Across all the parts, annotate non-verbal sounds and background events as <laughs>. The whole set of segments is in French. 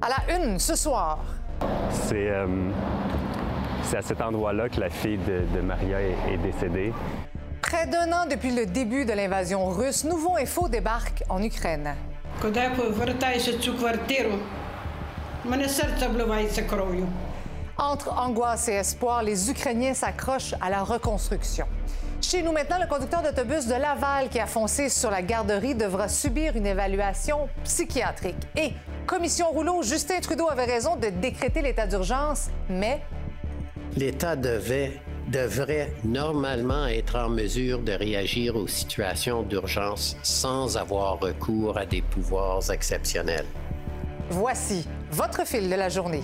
À la une, ce soir. Euh, c'est à cet endroit-là que la fille de, Maria est, décédée. Près d'un an depuis le début de l'invasion russe, Nouveau Info débarque en Ukraine. Entre angoisse et espoir, les Ukrainiens s'accrochent à la reconstruction. Chez nous maintenant, le conducteur d'autobus de Laval qui a foncé sur la garderie devra subir une évaluation psychiatrique. Et commission rouleau, Justin Trudeau avait raison de décréter l'état d'urgence, mais L'État devait, devrait normalement être en mesure de réagir aux situations d'urgence sans avoir recours à des pouvoirs exceptionnels. voici votre fil de la journée.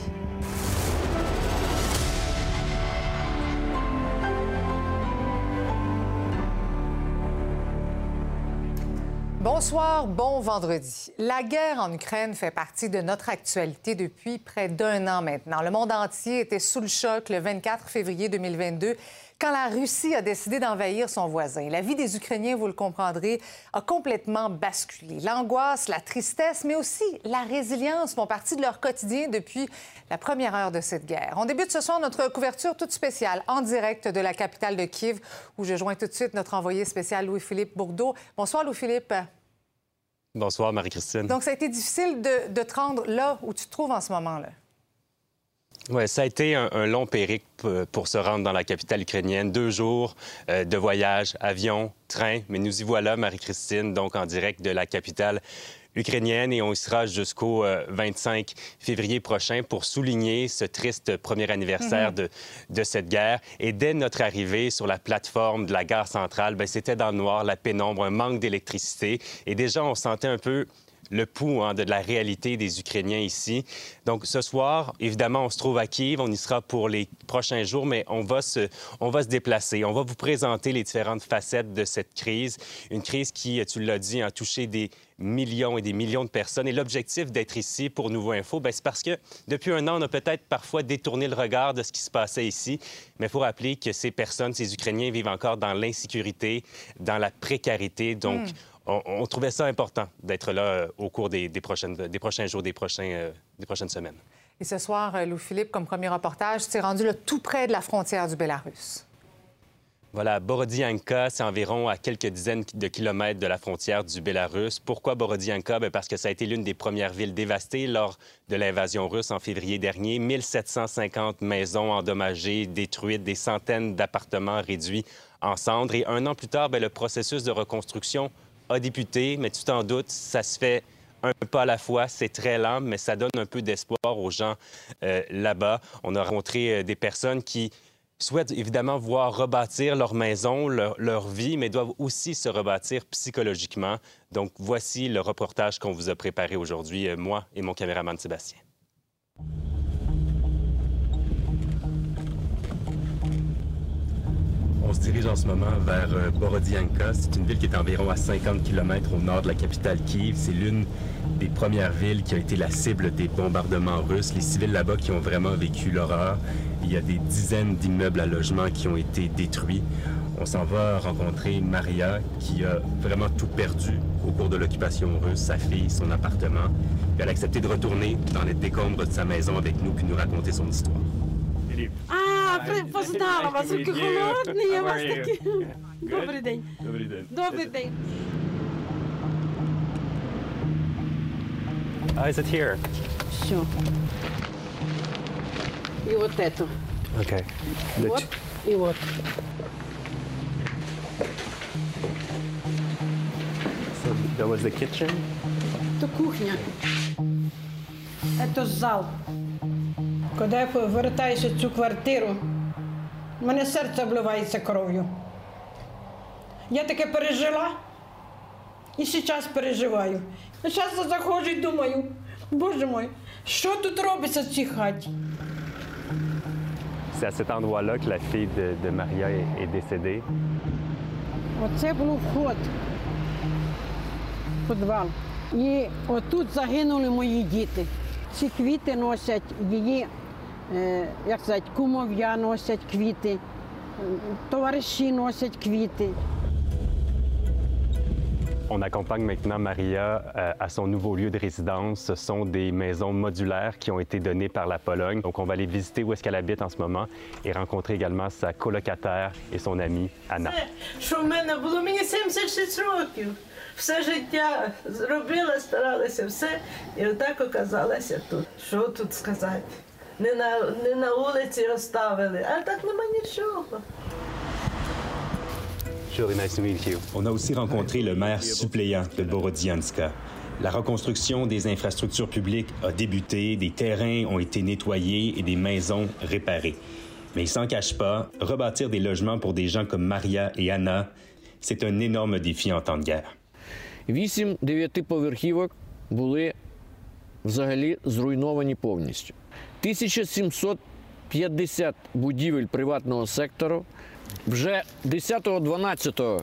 Bonsoir, bon vendredi. La guerre en Ukraine fait partie de notre actualité depuis près d'un an maintenant. Le monde entier était sous le choc le 24 février 2022 quand la Russie a décidé d'envahir son voisin. La vie des Ukrainiens, vous le comprendrez, a complètement basculé. L'angoisse, la tristesse, mais aussi la résilience font partie de leur quotidien depuis la première heure de cette guerre. On débute ce soir notre couverture toute spéciale en direct de la capitale de Kiev, où je joins tout de suite notre envoyé spécial Louis-Philippe Bourdeau. Bonsoir, Louis-Philippe. Bonsoir, Marie-Christine. Donc, ça a été difficile de, de te rendre là où tu te trouves en ce moment-là. Oui, ça a été un, un long périple euh, pour se rendre dans la capitale ukrainienne. Deux jours euh, de voyage, avion, train. Mais nous y voilà, Marie-Christine, donc en direct de la capitale ukrainienne et on y sera jusqu'au euh, 25 février prochain pour souligner ce triste premier anniversaire de, de cette guerre. Et dès notre arrivée sur la plateforme de la gare centrale, ben, c'était dans le noir, la pénombre, un manque d'électricité. Et déjà, on sentait un peu le pouls hein, de la réalité des Ukrainiens ici. Donc ce soir, évidemment, on se trouve à Kiev, on y sera pour les prochains jours, mais on va se, on va se déplacer. On va vous présenter les différentes facettes de cette crise, une crise qui, tu l'as dit, a touché des millions et des millions de personnes. Et l'objectif d'être ici pour Nouveau Info, ben, c'est parce que depuis un an, on a peut-être parfois détourné le regard de ce qui se passait ici, mais il faut rappeler que ces personnes, ces Ukrainiens vivent encore dans l'insécurité, dans la précarité. Donc, on, on trouvait ça important d'être là euh, au cours des, des prochaines, des prochains jours, des, prochains, euh, des prochaines semaines. Et ce soir, euh, Louis-Philippe, comme premier reportage, t'es rendu là, tout près de la frontière du Bélarus. Voilà, Borodianka, c'est environ à quelques dizaines de kilomètres de la frontière du Bélarus. Pourquoi Borodianka? Bien, parce que ça a été l'une des premières villes dévastées lors de l'invasion russe en février dernier. 1750 maisons endommagées, détruites, des centaines d'appartements réduits en cendres. Et un an plus tard, bien, le processus de reconstruction a débuté, mais tu t'en doutes, ça se fait un pas à la fois. C'est très lent, mais ça donne un peu d'espoir aux gens euh, là-bas. On a rencontré euh, des personnes qui souhaitent évidemment voir rebâtir leur maison, leur, vie, mais doivent aussi se rebâtir psychologiquement. Donc voici le reportage qu'on vous a préparé aujourd'hui, euh, moi et mon caméraman Sébastien. On se dirige en ce moment vers euh, Borodianka. C'est une ville qui est environ à 50 km au nord de la capitale Kiev. C'est l'une des premières villes qui a été la cible des bombardements russes. Les civils là-bas qui ont vraiment vécu l'horreur. Il y a des dizaines d'immeubles à logement qui ont été détruits. On s'en va rencontrer Maria qui a vraiment tout perdu au cours de l'occupation russe, sa fille, son appartement. Puis elle a accepté de retourner dans les décombres de sa maison avec nous puis nous raconter son histoire. А, при- познала вас, які холодні, я вас такі. Добрий день. Добрий день. Добрий день. Ah, is it here? Все. И вот это. Okay. Вот и вот. So that was the kitchen? Это кухня. Это зал. Коли я повертаюся в цю квартиру, в мене серце обливається кров'ю. Я таке пережила і зараз переживаю. Часто заходжу і думаю, боже мой, що тут робиться в цій хаті? C'est à cet endroit-là que la fille de, de Maria est, est décédée. Оце був вход в підвал. І отут загинули мої діти. Ці квіти носять її, е, як сказати, кумов'я носять квіти, товариші носять квіти. On accompagne maintenant Maria euh, à son nouveau lieu de résidence. Ce sont des maisons modulaires qui ont été données par la Pologne. Donc, on va aller visiter où est-ce qu'elle habite en ce moment et rencontrer également sa colocataire et son amie Anna. Що в мене було мені 76 років. Все життя зробила, старалася все, і отак оказалася тут. Що тут сказати? Не на, не на вулиці оставили, а так нема нічого. On a aussi rencontré le maire suppléant de Borodianska. La reconstruction des infrastructures publiques a débuté, des terrains ont été nettoyés et des maisons réparées. Mais il s'en cache pas, rebâtir des logements pour des gens comme Maria et Anna, c'est un énorme défi en temps de guerre. Вісім дев'ятиповерхівок були взагалі зруйновані повністю. 1750 будівель приватного сектору вже 10-12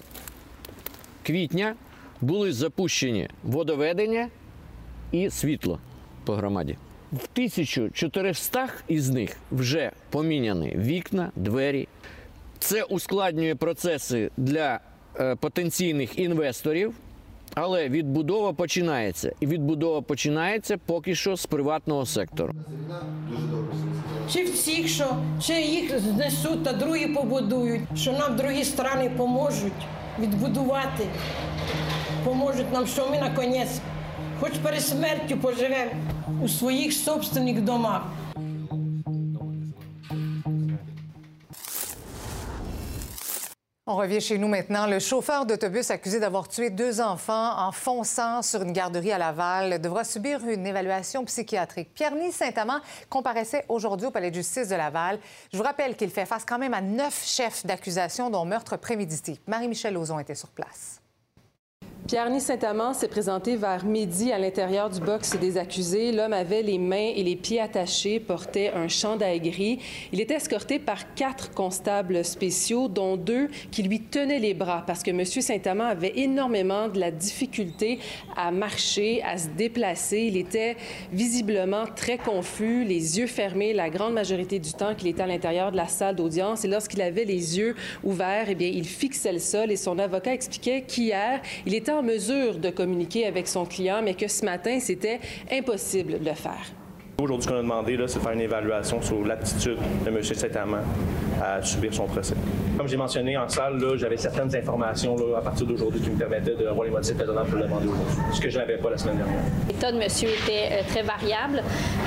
квітня були запущені водоведення і світло по громаді. В 1400 із них вже поміняні вікна, двері. Це ускладнює процеси для е, потенційних інвесторів, але відбудова починається. І відбудова починається поки що з приватного сектору. Чи всіх, що чи їх знесуть та другі побудують, що нам другі страни поможуть відбудувати, поможуть нам, що ми наконець, хоч перед смертю поживемо у своїх собственних домах. On revient chez nous maintenant. Le chauffeur d'autobus accusé d'avoir tué deux enfants en fonçant sur une garderie à Laval devra subir une évaluation psychiatrique. Pierre-Ny Saint-Amand comparaissait aujourd'hui au palais de justice de Laval. Je vous rappelle qu'il fait face quand même à neuf chefs d'accusation, dont meurtre prémédité. Marie-Michel Ozon était sur place. Pierre-Ny Saint-Amand s'est présenté vers midi à l'intérieur du box des accusés. L'homme avait les mains et les pieds attachés, portait un chandail gris. Il était escorté par quatre constables spéciaux, dont deux qui lui tenaient les bras parce que M. Saint-Amand avait énormément de la difficulté à marcher, à se déplacer. Il était visiblement très confus, les yeux fermés la grande majorité du temps qu'il était à l'intérieur de la salle d'audience. Et lorsqu'il avait les yeux ouverts, eh bien, il fixait le sol et son avocat expliquait qu'hier, il était en mesure de communiquer avec son client, mais que ce matin, c'était impossible de le faire. Aujourd'hui, ce qu'on a demandé, là, c'est de faire une évaluation sur l'aptitude de M. Saint-Amand à subir son procès. Comme j'ai mentionné en salle, là, j'avais certaines informations là, à partir d'aujourd'hui qui me permettaient d'avoir les motifs raisonnables pour le demander aujourd'hui, ce que je n'avais pas la semaine dernière. L'état de monsieur était euh, très variable.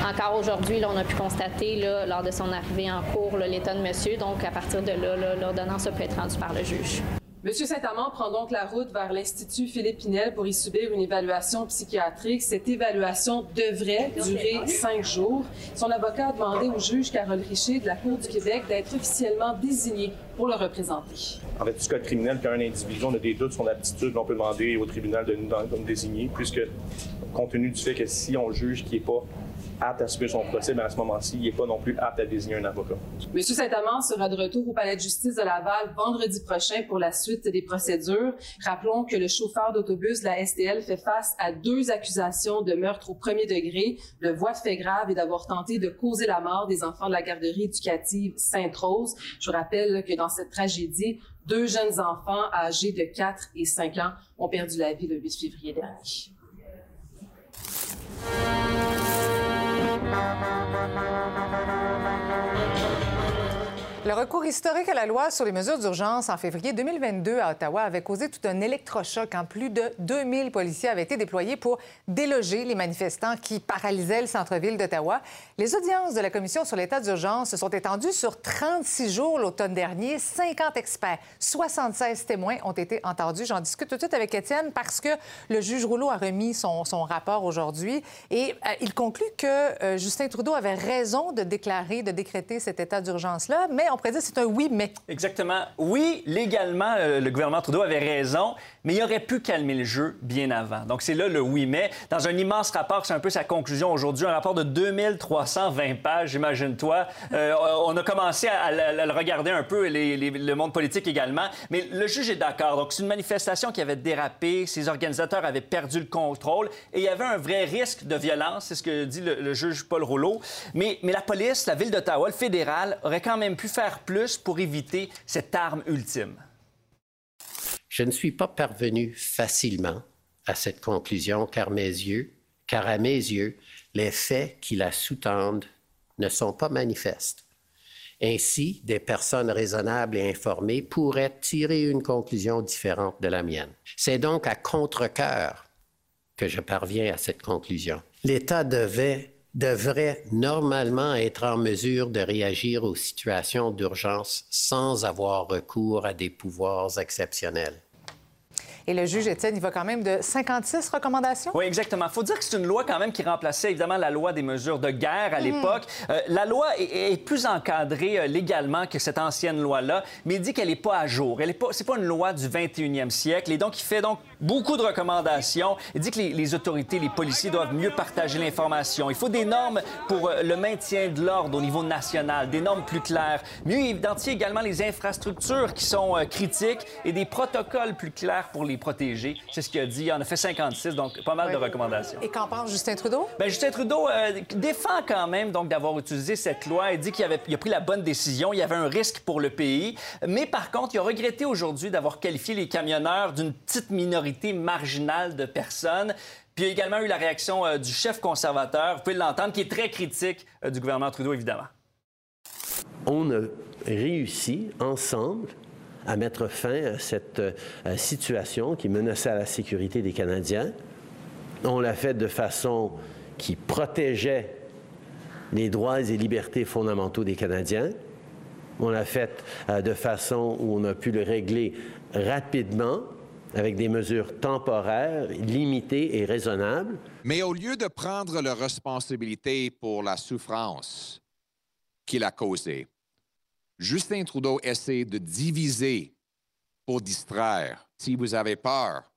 Encore aujourd'hui, là, on a pu constater là, lors de son arrivée en cours l'état de monsieur. Donc, à partir de là, là, l'ordonnance peut être rendue par le juge. Monsieur Saint-Amand prend donc la route vers l'Institut Philippe Pinel pour y subir une évaluation psychiatrique. Cette évaluation devrait durer cinq jours. Son avocat a demandé au juge Carole Richer de la Cour du Québec d'être officiellement désigné pour le représenter. En fait, du code criminel, quand un individu, on a des doutes sur son aptitude, on peut demander au tribunal de nous, de nous désigner, puisque compte tenu du fait que si on juge qu'il n'est pas apte à subir son procès, mais à ce moment-ci, il n'est pas non plus apte à désigner un avocat. Monsieur Saint-Amand sera de retour au palais de justice de Laval vendredi prochain pour la suite des procédures. Rappelons que le chauffeur d'autobus de la STL fait face à deux accusations de meurtre au premier degré, de voie de fait grave et d'avoir tenté de causer la mort des enfants de la garderie éducative Sainte-Rose. Je vous rappelle que dans cette tragédie, deux jeunes enfants âgés de 4 et 5 ans ont perdu la vie le 8 février dernier. Thank you. Le recours historique à la loi sur les mesures d'urgence en février 2022 à Ottawa avait causé tout un électrochoc quand plus de 2000 policiers avaient été déployés pour déloger les manifestants qui paralysaient le centre-ville d'Ottawa. Les audiences de la Commission sur l'état d'urgence se sont étendues sur 36 jours l'automne dernier. 50 experts, 76 témoins ont été entendus. J'en discute tout de suite avec Étienne parce que le juge Rouleau a remis son, rapport aujourd'hui et euh, il conclut que euh, Justin Trudeau avait raison de déclarer, de décréter cet état d'urgence-là, mais c'est un oui, mais. Exactement. Oui, légalement, euh, le gouvernement Trudeau avait raison, mais il aurait pu calmer le jeu bien avant. Donc, c'est là le oui, mais. Dans un immense rapport, c'est un peu sa conclusion aujourd'hui, un rapport de 2320 pages, imagine-toi. Euh, on a commencé à, le regarder un peu, les- le monde politique également, mais le juge est d'accord. Donc, c'est une manifestation qui avait dérapé, ses organisateurs avaient perdu le contrôle et il y avait un vrai risque de violence, c'est ce que dit le, juge Paul Rouleau. Mais, mais la police, la ville d'Ottawa, le fédéral, aurait quand même pu faire plus pour éviter cette arme ultime? Je ne suis pas parvenu facilement à cette conclusion car mes yeux, car à mes yeux, les faits qui la sous-tendent ne sont pas manifestes. Ainsi, des personnes raisonnables et informées pourraient tirer une conclusion différente de la mienne. C'est donc à contre-cœur que je parviens à cette conclusion. L'État devait, devrait normalement être en mesure de réagir aux situations d'urgence sans avoir recours à des pouvoirs exceptionnels. Et le juge Étienne, il va quand même de 56 recommandations? Oui, exactement. Il faut dire que c'est une loi quand même qui remplaçait évidemment la loi des mesures de guerre à Mhm. l'époque. Euh, la loi est, est plus encadrée euh, légalement que cette ancienne loi-là, mais il dit qu'elle n'est pas à jour. Elle est pas, c'est pas une loi du 21e siècle. Et donc, il fait donc beaucoup de recommandations. Il dit que les, les autorités, les policiers doivent mieux partager l'information. Il faut des normes pour euh, le maintien de l'ordre au niveau national, des normes plus claires. Mieux identifier également les infrastructures qui sont euh, critiques et des protocoles plus clairs pour les protéger. C'est ce qu'il a dit. Il en a fait 56, donc pas mal de recommandations. Et qu'en pense Justin Trudeau? Ben, Justin Trudeau euh, défend quand même donc d'avoir utilisé cette loi. Il dit qu'il avait, il a pris la bonne décision. Il y avait un risque pour le pays. Mais par contre, il a regretté aujourd'hui d'avoir qualifié les camionneurs d'une petite minorité marginale de personnes. Puis il y a également eu la réaction euh, du chef conservateur, vous pouvez l'entendre, qui est très critique euh, du gouvernement Trudeau, évidemment. on a réussi ensemble à mettre fin à cette euh, situation qui menaçait la sécurité des Canadiens. On l'a fait de façon qui protégeait les droits et libertés fondamentaux des Canadiens. On l'a fait euh, de façon où on a pu le régler rapidement avec des mesures temporaires, limitées et raisonnables. Mais au lieu de prendre la responsabilité pour la souffrance qu'il a causée, Justin Trudeau essaie de diviser pour distraire. Si vous avez peur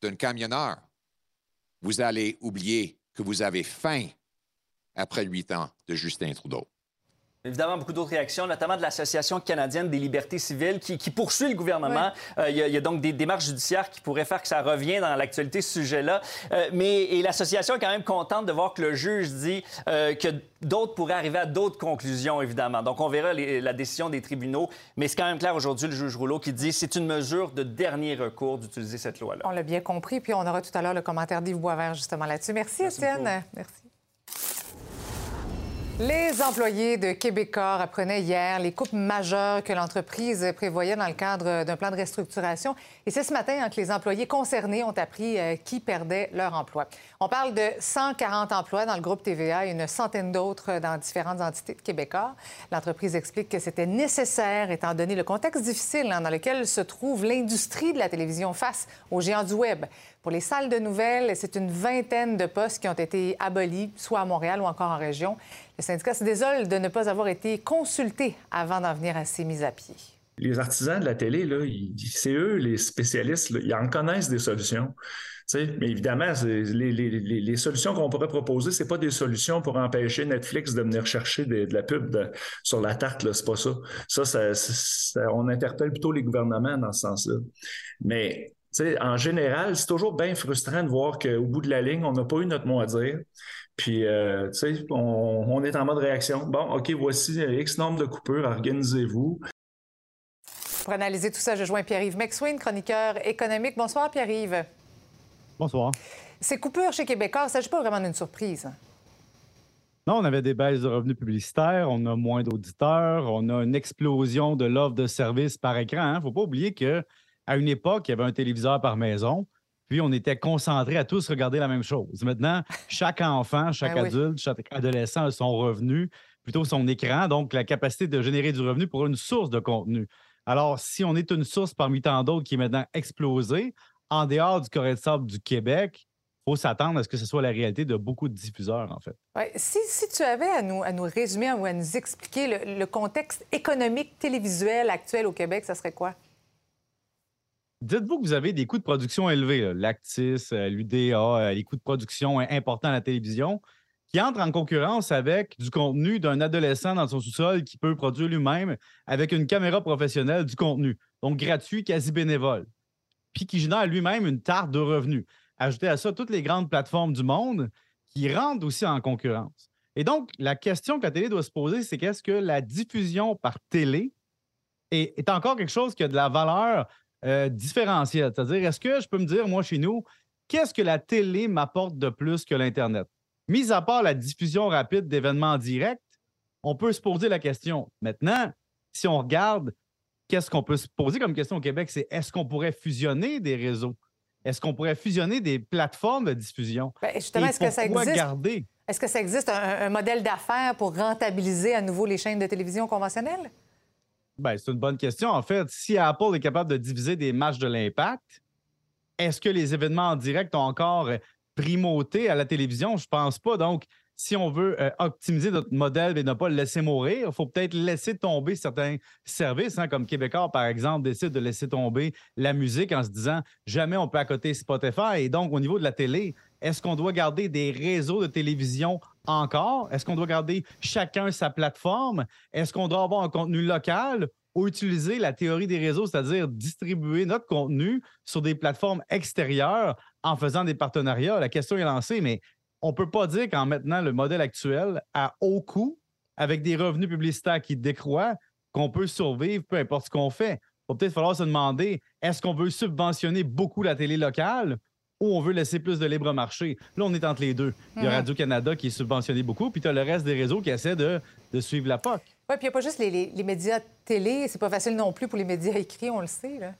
d'un camionneur, vous allez oublier que vous avez faim après huit ans de Justin Trudeau. Évidemment, beaucoup d'autres réactions, notamment de l'Association canadienne des libertés civiles qui, qui poursuit le gouvernement. Euh, il, y a, il y a donc des démarches judiciaires qui pourraient faire que ça revienne dans l'actualité, ce sujet-là. Euh, mais et l'association est quand même contente de voir que le juge dit euh, que d'autres pourraient arriver à d'autres conclusions, évidemment. Donc, on verra les- la décision des tribunaux. Mais c'est quand même clair aujourd'hui, le juge Rouleau qui dit c'est une mesure de dernier recours d'utiliser cette loi-là. On l'a bien compris, puis on aura tout à l'heure le commentaire d'Yves Boisvert justement là-dessus. Merci, Étienne. Merci. Les employés de Québecor apprenaient hier les coupes majeures que l'entreprise prévoyait dans le cadre d'un plan de restructuration. Et c'est ce matin hein, que les employés concernés ont appris euh, qui perdait leur emploi. On parle de 140 emplois dans le groupe TVA et une centaine d'autres dans différentes entités de Québecor. L'entreprise explique que c'était nécessaire étant donné le contexte difficile hein, dans lequel se trouve l'industrie de la télévision face aux géants du Web. Pour les salles de nouvelles, c'est une vingtaine de postes qui ont été abolis, soit à Montréal ou encore en région. Le syndicat se désole de ne pas avoir été consulté avant d'en venir à ces mises à pied. Les artisans de la télé, c'est eux les spécialistes, ils en connaissent des solutions. Mais évidemment, les, solutions qu'on pourrait proposer, c'est pas des solutions pour empêcher Netflix de venir chercher de la pub sur la tarte, c'est pas ça. Ça, ça- ça- on interpelle plutôt les gouvernements dans ce sens-là. Mais sais, en général, c'est toujours bien frustrant de voir qu'au bout de la ligne, on n'a pas eu notre mot à dire. Puis, euh, tu sais, on, on est en mode réaction. Bon, OK, voici X nombre de coupures, organisez-vous. Pour analyser tout ça, je joins Pierre-Yves McSween, chroniqueur économique. Bonsoir, Pierre-Yves. Bonsoir. Ces coupures chez Québécois, il ne s'agit pas vraiment d'une surprise. Non, on avait des baisses de revenus publicitaires, on a moins d'auditeurs, on a une explosion de l'offre de services par écran. Il ne faut pas oublier qu'à une époque, il y avait un téléviseur par maison, puis on était concentrés à tous regarder la même chose. Maintenant, chaque enfant, chaque Ben oui. adulte, chaque adolescent a son revenu, plutôt son écran, donc la capacité de générer du revenu pour une source de contenu. Alors, si on est une source parmi tant d'autres qui est maintenant explosée, en dehors du Corée de sable du Québec, il faut s'attendre à ce que ce soit la réalité de beaucoup de diffuseurs, en fait. Ouais, si, si tu avais à nous, à nous résumer ou à nous expliquer le, le contexte économique télévisuel actuel au Québec, ça serait quoi? Dites-vous que vous avez des coûts de production élevés, Lactis, euh, l'UDA, euh, les coûts de production euh, importants à la télévision, qui entrent en concurrence avec du contenu d'un adolescent dans son sous-sol qui peut produire lui-même avec une caméra professionnelle du contenu, donc gratuit, quasi bénévole, puis qui génère lui-même une tarte de revenus. Ajoutez à ça toutes les grandes plateformes du monde qui rentrent aussi en concurrence. Et donc, la question que la télé doit se poser, c'est qu'est-ce que la diffusion par télé est, est encore quelque chose qui a de la valeur euh, différentiel. C'est-à-dire, est-ce que je peux me dire, moi, chez nous, qu'est-ce que la télé m'apporte de plus que l'Internet? Mis à part la diffusion rapide d'événements directs, on peut se poser la question. Maintenant, si on regarde, qu'est-ce qu'on peut se poser comme question au Québec? C'est est-ce qu'on pourrait fusionner des réseaux? Est-ce qu'on pourrait fusionner des plateformes de diffusion? Ben, justement, est-ce que ça existe? garder? Est-ce que ça existe un, un modèle d'affaires pour rentabiliser à nouveau les chaînes de télévision conventionnelles? Ben, c'est une bonne question. En fait, si Apple est capable de diviser des matchs de l'impact, est-ce que les événements en direct ont encore euh, primauté à la télévision? Je pense pas. Donc, si on veut euh, optimiser notre modèle et ne pas le laisser mourir, il faut peut-être laisser tomber certains services, hein, comme Québécois, par exemple, décide de laisser tomber la musique en se disant jamais on peut accoter Spotify. Et donc, au niveau de la télé, est-ce qu'on doit garder des réseaux de télévision encore? Est-ce qu'on doit garder chacun sa plateforme? Est-ce qu'on doit avoir un contenu local ou utiliser la théorie des réseaux, c'est-à-dire distribuer notre contenu sur des plateformes extérieures en faisant des partenariats? La question est lancée, mais on ne peut pas dire qu'en maintenant le modèle actuel à haut coût, avec des revenus publicitaires qui décroît, qu'on peut survivre peu importe ce qu'on fait. Il va peut-être falloir se demander, est-ce qu'on veut subventionner beaucoup la télé locale ou on veut laisser plus de libre marché? Là, on est entre les deux. Il y a Mhm. Radio-Canada qui est subventionné beaucoup, puis tu as le reste des réseaux qui essaient de, de suivre la POC. Oui, puis il n'y a pas juste les, les- les médias télé. C'est pas facile non plus pour les médias écrits, on le sait. Là.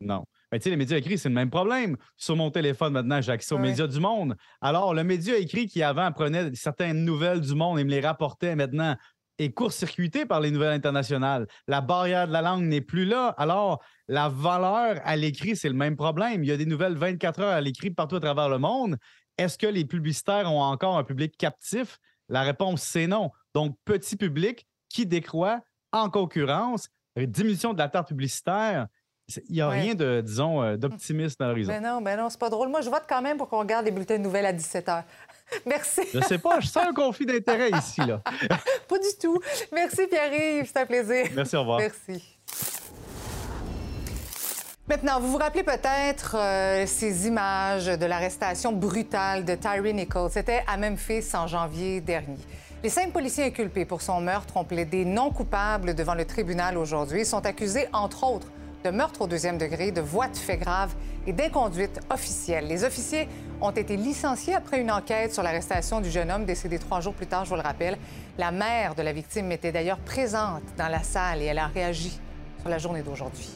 Non. Mais tu sais, les médias écrits, c'est le même problème. Sur mon téléphone, maintenant, j'ai accès aux Ouais. médias du monde. Alors, le média écrit qui, avant, prenait certaines nouvelles du monde et me les rapportait maintenant est court-circuité par les nouvelles internationales. La barrière de la langue n'est plus là. Alors, la valeur à l'écrit, c'est le même problème. Il y a des nouvelles 24 heures à l'écrit partout à travers le monde. Est-ce que les publicitaires ont encore un public captif? La réponse, c'est non. Donc, petit public qui décroît en concurrence, diminution de la tarte publicitaire. Il n'y a Ouais. rien de, disons, euh, d'optimiste dans l'horizon. Ben non, ben non, c'est pas drôle. Moi, je vote quand même pour qu'on regarde les bulletins de nouvelles à 17 h. <laughs> Merci. Je sais pas, je sens un conflit d'intérêt ici, là. <laughs> Pas du tout. Merci, Pierre-Yves. C'est un plaisir. Merci, au revoir. Merci. Maintenant, vous vous rappelez peut-être euh, ces images de l'arrestation brutale de Tyree Nichols. C'était à Memphis en janvier dernier. Les cinq policiers inculpés pour son meurtre ont plaidé non coupables devant le tribunal aujourd'hui. Ils sont accusés, entre autres, de meurtre au deuxième degré, de voies de fait grave et d'inconduite officielle. Les officiers ont été licenciés après une enquête sur l'arrestation du jeune homme décédé trois jours plus tard, je vous le rappelle. La mère de la victime était d'ailleurs présente dans la salle et elle a réagi sur la journée d'aujourd'hui.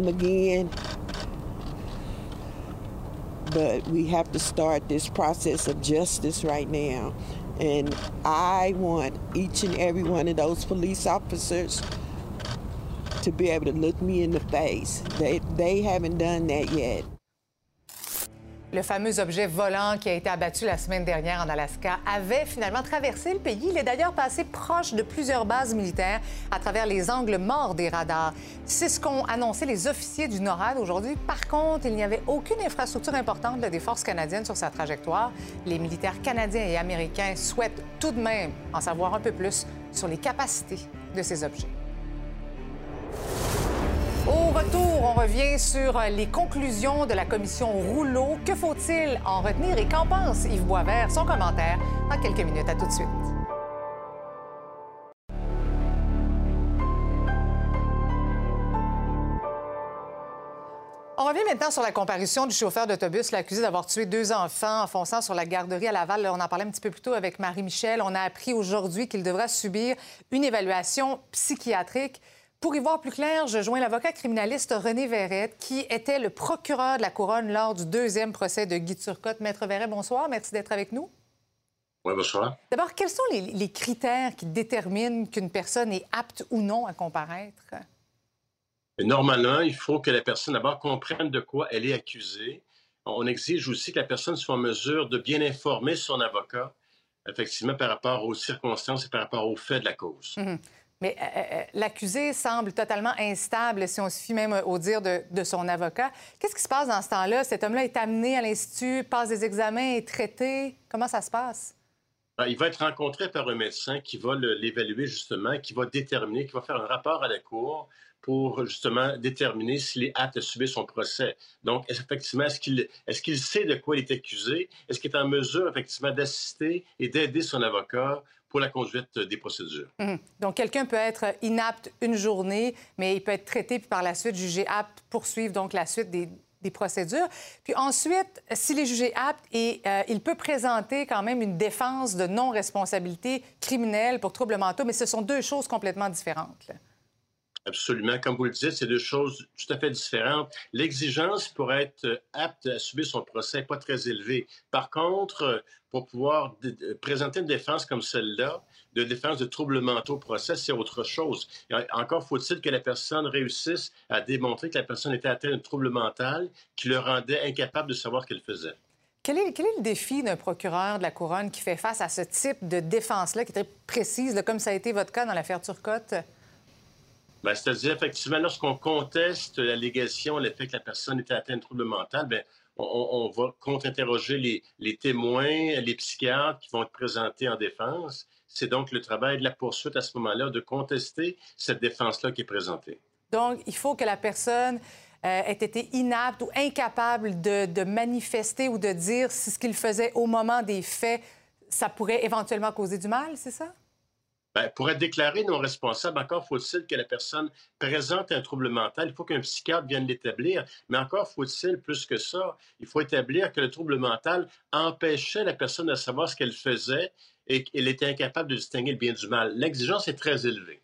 Me. But we have to start this process of justice right now. And I want each and every one of those police officers to be able to look me in the face. They, they haven't done that yet. Le fameux objet volant qui a été abattu la semaine dernière en Alaska avait finalement traversé le pays. Il est d'ailleurs passé proche de plusieurs bases militaires à travers les angles morts des radars. C'est ce qu'ont annoncé les officiers du NORAD aujourd'hui. Par contre, il n'y avait aucune infrastructure importante des forces canadiennes sur sa trajectoire. Les militaires canadiens et américains souhaitent tout de même en savoir un peu plus sur les capacités de ces objets. On revient sur les conclusions de la commission Rouleau. Que faut-il en retenir et qu'en pense Yves Boisvert? Son commentaire dans quelques minutes. À tout de suite. On revient maintenant sur la comparution du chauffeur d'autobus, l'accusé d'avoir tué deux enfants en fonçant sur la garderie à Laval. On en parlait un petit peu plus tôt avec Marie-Michel. On a appris aujourd'hui qu'il devra subir une évaluation psychiatrique. Pour y voir plus clair, je joins l'avocat criminaliste René Verrette, qui était le procureur de la Couronne lors du deuxième procès de Guy Turcotte. Maître Verret, bonsoir. Merci d'être avec nous. Oui, bonsoir. D'abord, quels sont les, les critères qui déterminent qu'une personne est apte ou non à comparaître? Normalement, il faut que la personne d'abord comprenne de quoi elle est accusée. On exige aussi que la personne soit en mesure de bien informer son avocat, effectivement, par rapport aux circonstances et par rapport aux faits de la cause. Mhm. Mais euh, euh, l'accusé semble totalement instable, si on se fie même au dire de, son avocat. Qu'est-ce qui se passe dans ce temps-là? Cet homme-là est amené à l'Institut, passe des examens, est traité. Comment ça se passe? Ben, il va être rencontré par un médecin qui va l'évaluer justement, qui va déterminer, qui va faire un rapport à la Cour pour justement déterminer s'il est apte à subir son procès. Donc, effectivement, est-ce qu'il est qu'il sait de quoi il est accusé? Est-ce qu'il est en mesure, effectivement, d'assister et d'aider son avocat pour la conduite des procédures. Hum. Donc, quelqu'un peut être inapte une journée, mais il peut être traité puis par la suite jugé apte, poursuivre donc la suite des, des procédures. Puis ensuite, s'il est jugé apte, et, euh, il peut présenter quand même une défense de non-responsabilité criminelle pour troubles mentaux, mais ce sont deux choses complètement différentes. Absolument. Comme vous le dites, c'est deux choses tout à fait différentes. L'exigence pour être apte à subir son procès n'est pas très élevée. Par contre, pour pouvoir présenter une défense comme celle-là, de défense de troubles mentaux au procès, c'est autre chose. Encore faut-il que la personne réussisse à démontrer que la personne était atteinte d'un trouble mental qui le rendait incapable de savoir qu'elle faisait. Quel est, le défi d'un procureur de la Couronne qui fait face à ce type de défense-là, qui est très précise, comme ça a été votre cas dans l'affaire Turcotte? Ben, C'est-à-dire, effectivement, lorsqu'on conteste l'allégation, le fait que la personne était atteinte de trouble mental, bien, on, va contre-interroger les, témoins, les psychiatres qui vont être présentés en défense. C'est donc le travail de la poursuite à ce moment-là de contester cette défense-là qui est présentée. Donc, il faut que la personne euh, ait été inapte ou incapable de, de manifester ou de dire si ce qu'il faisait au moment des faits, ça pourrait éventuellement causer du mal, c'est ça? Ben, pour être déclaré non responsable, encore faut-il que la personne présente un trouble mental. Il faut qu'un psychiatre vienne l'établir. Mais encore faut-il, plus que ça, il faut établir que le trouble mental empêchait la personne de savoir ce qu'elle faisait et qu'elle était incapable de distinguer le bien du mal. L'exigence est très élevée.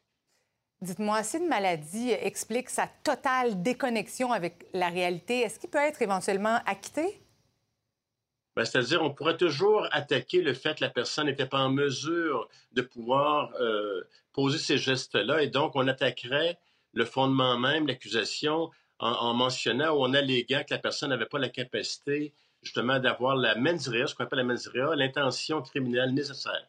Dites-moi, si une maladie explique sa totale déconnexion avec la réalité, est-ce qu'il peut être éventuellement acquitté? Ben, c'est-à-dire, on pourrait toujours attaquer le fait que la personne n'était pas en mesure de pouvoir euh, poser ces gestes-là, et donc on attaquerait le fondement même, l'accusation, en, mentionnant ou en alléguant que la personne n'avait pas la capacité justement d'avoir la mensria, ce qu'on appelle la mensria, l'intention criminelle nécessaire.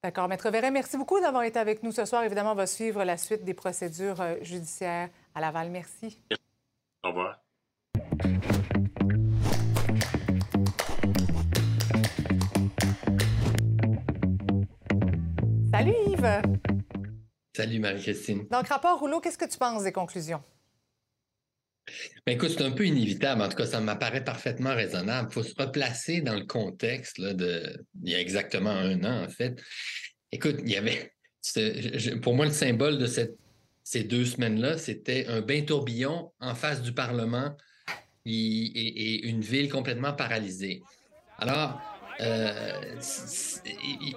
D'accord. Maître Verret, merci beaucoup d'avoir été avec nous ce soir. Évidemment, on va suivre la suite des procédures euh, judiciaires à Laval. Merci. Au revoir. Salut Yves. Salut Marie-Christine. Donc, rapport Rouleau, qu'est-ce que tu penses des conclusions? Ben écoute, c'est un peu inévitable. En tout cas, ça m'apparaît parfaitement raisonnable. Il faut se replacer dans le contexte là, de il y a exactement un an, en fait. Écoute, il y avait. Pour moi, le symbole de cette, ces deux semaines-là, c'était un bain tourbillon en face du Parlement et, et une ville complètement paralysée. Alors,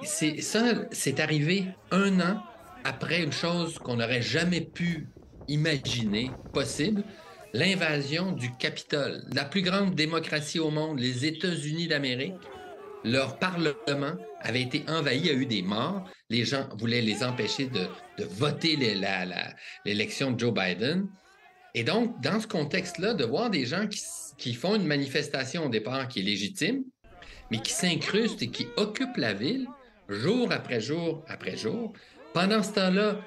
c'est ça, c'est arrivé un an après une chose qu'on n'aurait jamais pu imaginer possible, l'invasion du Capitole, la plus grande démocratie au monde, les États-Unis d'Amérique. Leur parlement avait été envahi, il y a eu des morts. Les gens voulaient les empêcher de, voter l'élection de Joe Biden. Et donc, dans ce contexte-là, de voir des gens qui, qui font une manifestation au départ qui est légitime, mais qui s'incruste et qui occupe la ville jour après jour après jour. Pendant ce temps-là,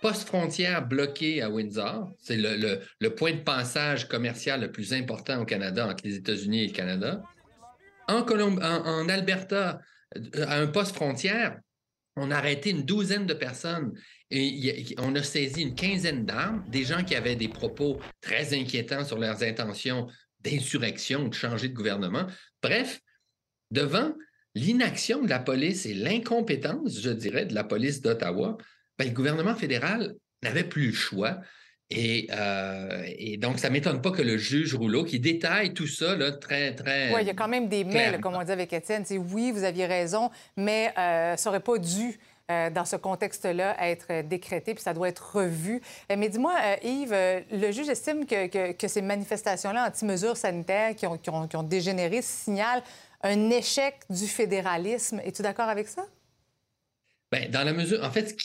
post-frontière bloquée à Windsor, c'est le, point de passage commercial le plus important au Canada entre les États-Unis et le Canada. En, en, Alberta, euh, à un post-frontière, on a arrêté une douzaine de personnes et on a saisi une quinzaine d'armes, des gens qui avaient des propos très inquiétants sur leurs intentions d'insurrection, de changer de gouvernement. Bref, devant l'inaction de la police et l'incompétence, je dirais, de la police d'Ottawa, ben, le gouvernement fédéral n'avait plus le choix. Euh, et, donc, ça ne m'étonne pas que le juge Rouleau, qui détaille tout ça là, très, très. Oui, il y a quand même des mais, comme on dit avec Étienne. C'est oui, vous aviez raison, mais euh, ça n'aurait pas dû. Euh, dans ce contexte-là, être décrété, puis ça doit être revu. mais dis-moi, Yves, le juge estime que, que, ces manifestations-là anti-mesures sanitaires qui ont, qui, ont, qui ont, dégénéré signalent un échec du fédéralisme. Es-tu d'accord avec ça? Bien, dans la mesure, en fait,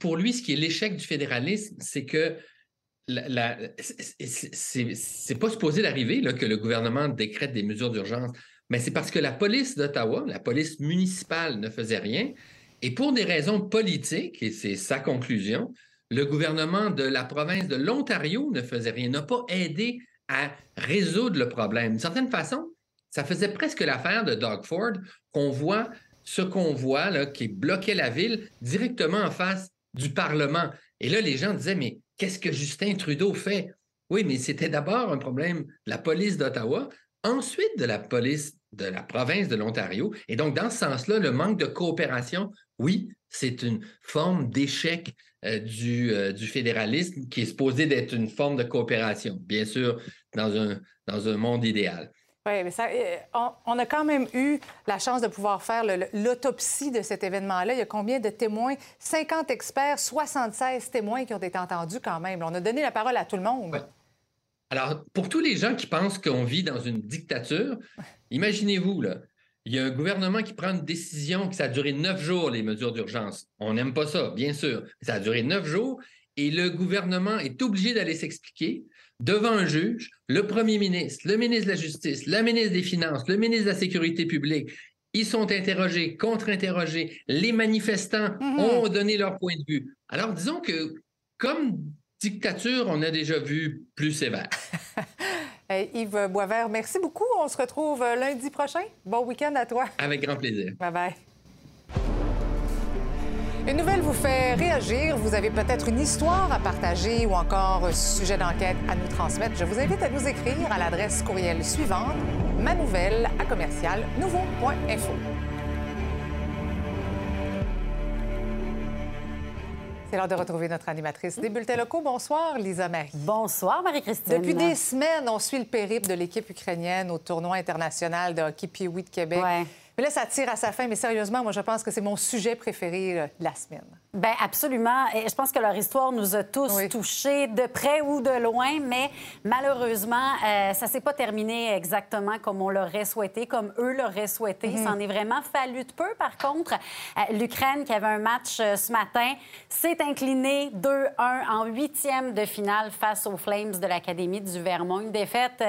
pour lui, ce qui est l'échec du fédéralisme, c'est que c'est pas supposé d'arriver que le gouvernement décrète des mesures d'urgence, mais c'est parce que la police d'Ottawa, la police municipale ne faisait rien. Et pour des raisons politiques, et c'est sa conclusion, le gouvernement de la province de l'Ontario ne faisait rien, n'a pas aidé à résoudre le problème. D'une certaine façon, ça faisait presque l'affaire de Doug Ford qu'on voit ce convoi-là qui bloquait la ville directement en face du Parlement. Et là, les gens disaient, mais qu'est-ce que Justin Trudeau fait? Oui, mais c'était d'abord un problème de la police d'Ottawa, ensuite de la police de la province de l'Ontario. Et donc, dans ce sens-là, le manque de coopération, oui, c'est une forme d'échec euh, du, euh, du, fédéralisme qui est supposé d'être une forme de coopération, bien sûr, dans un, dans un monde idéal. Oui, mais ça, euh, on, a quand même eu la chance de pouvoir faire l'autopsie de cet événement-là. Il y a combien de témoins? 50 experts, 76 témoins qui ont été entendus quand même. On a donné la parole à tout le monde. Alors, pour tous les gens qui pensent qu'on vit dans une dictature, imaginez-vous, il y a un gouvernement qui prend une décision que ça a duré neuf jours, les mesures d'urgence. On n'aime pas ça, bien sûr. Ça a duré neuf jours et le gouvernement est obligé d'aller s'expliquer devant un juge, le premier ministre, le ministre de la Justice, la ministre des Finances, le ministre de la Sécurité publique. Ils sont interrogés, contre-interrogés. Les manifestants mm-hmm. ont donné leur point de vue. Alors, disons que comme dictature, on a déjà vu plus sévère. <laughs> Yves Boisvert, merci beaucoup. On se retrouve euh, lundi prochain. Bon week-end à toi. Avec grand plaisir. Bye bye. Une nouvelle vous fait réagir. Vous avez peut-être une histoire à partager ou encore un sujet d'enquête à nous transmettre. Je vous invite à nous écrire à l'adresse courriel suivante manouvelle à commercial nouveau.info. C'est l'heure de retrouver notre animatrice des bulletins locaux. Bonsoir, Lisa Marie. Bonsoir, Marie-Christine. Depuis des semaines, on suit le périple de l'équipe ukrainienne au tournoi international de hockey pee de Québec. Mais là, ça tire à sa fin. Mais sérieusement, moi, je pense que c'est mon sujet préféré euh, de la semaine. Bien, absolument. Et je pense que leur histoire nous a tous touchés, de près ou de loin. Mais malheureusement, euh, ça s'est pas terminé exactement comme on l'aurait souhaité, comme eux l'auraient souhaité. Ça mhm. en est vraiment fallu de peu. Par contre, euh, l'Ukraine, qui avait un match ce matin, s'est inclinée 2-1 en huitième de finale face aux Flames de l'Académie du Vermont. Une défaite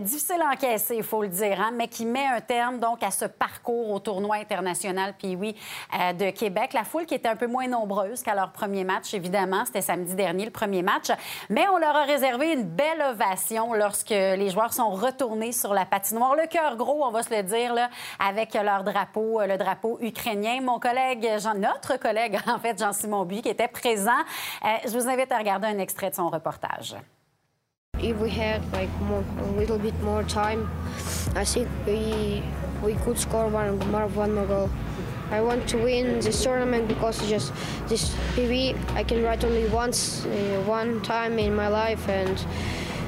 difficile à encaisser, il faut le dire, hein, mais qui met un terme donc à ce parcours au tournoi international puis oui euh, de Québec. La foule qui était un moins nombreuse qu'à leur premier match, évidemment. C'était samedi dernier, le premier match. Mais on leur a réservé une belle ovation lorsque les joueurs sont retournés sur la patinoire. Le cœur gros, on va se le dire, avec leur drapeau, euh, le drapeau ukrainien. Mon collègue, notre collègue, <laughs> en fait, Jean-Simon Buy, qui était présent. Euh, je vous invite à regarder un extrait de son reportage. If we had like more, a little bit more time, I think we we could goal. I want to win this tournament because just this PB I can write only once, uh, one time in my life, and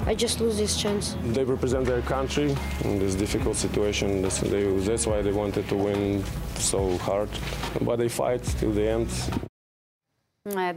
I just lose this chance. They represent their country in this difficult situation. That's, they, that's why they wanted to win so hard, but they fight till the end.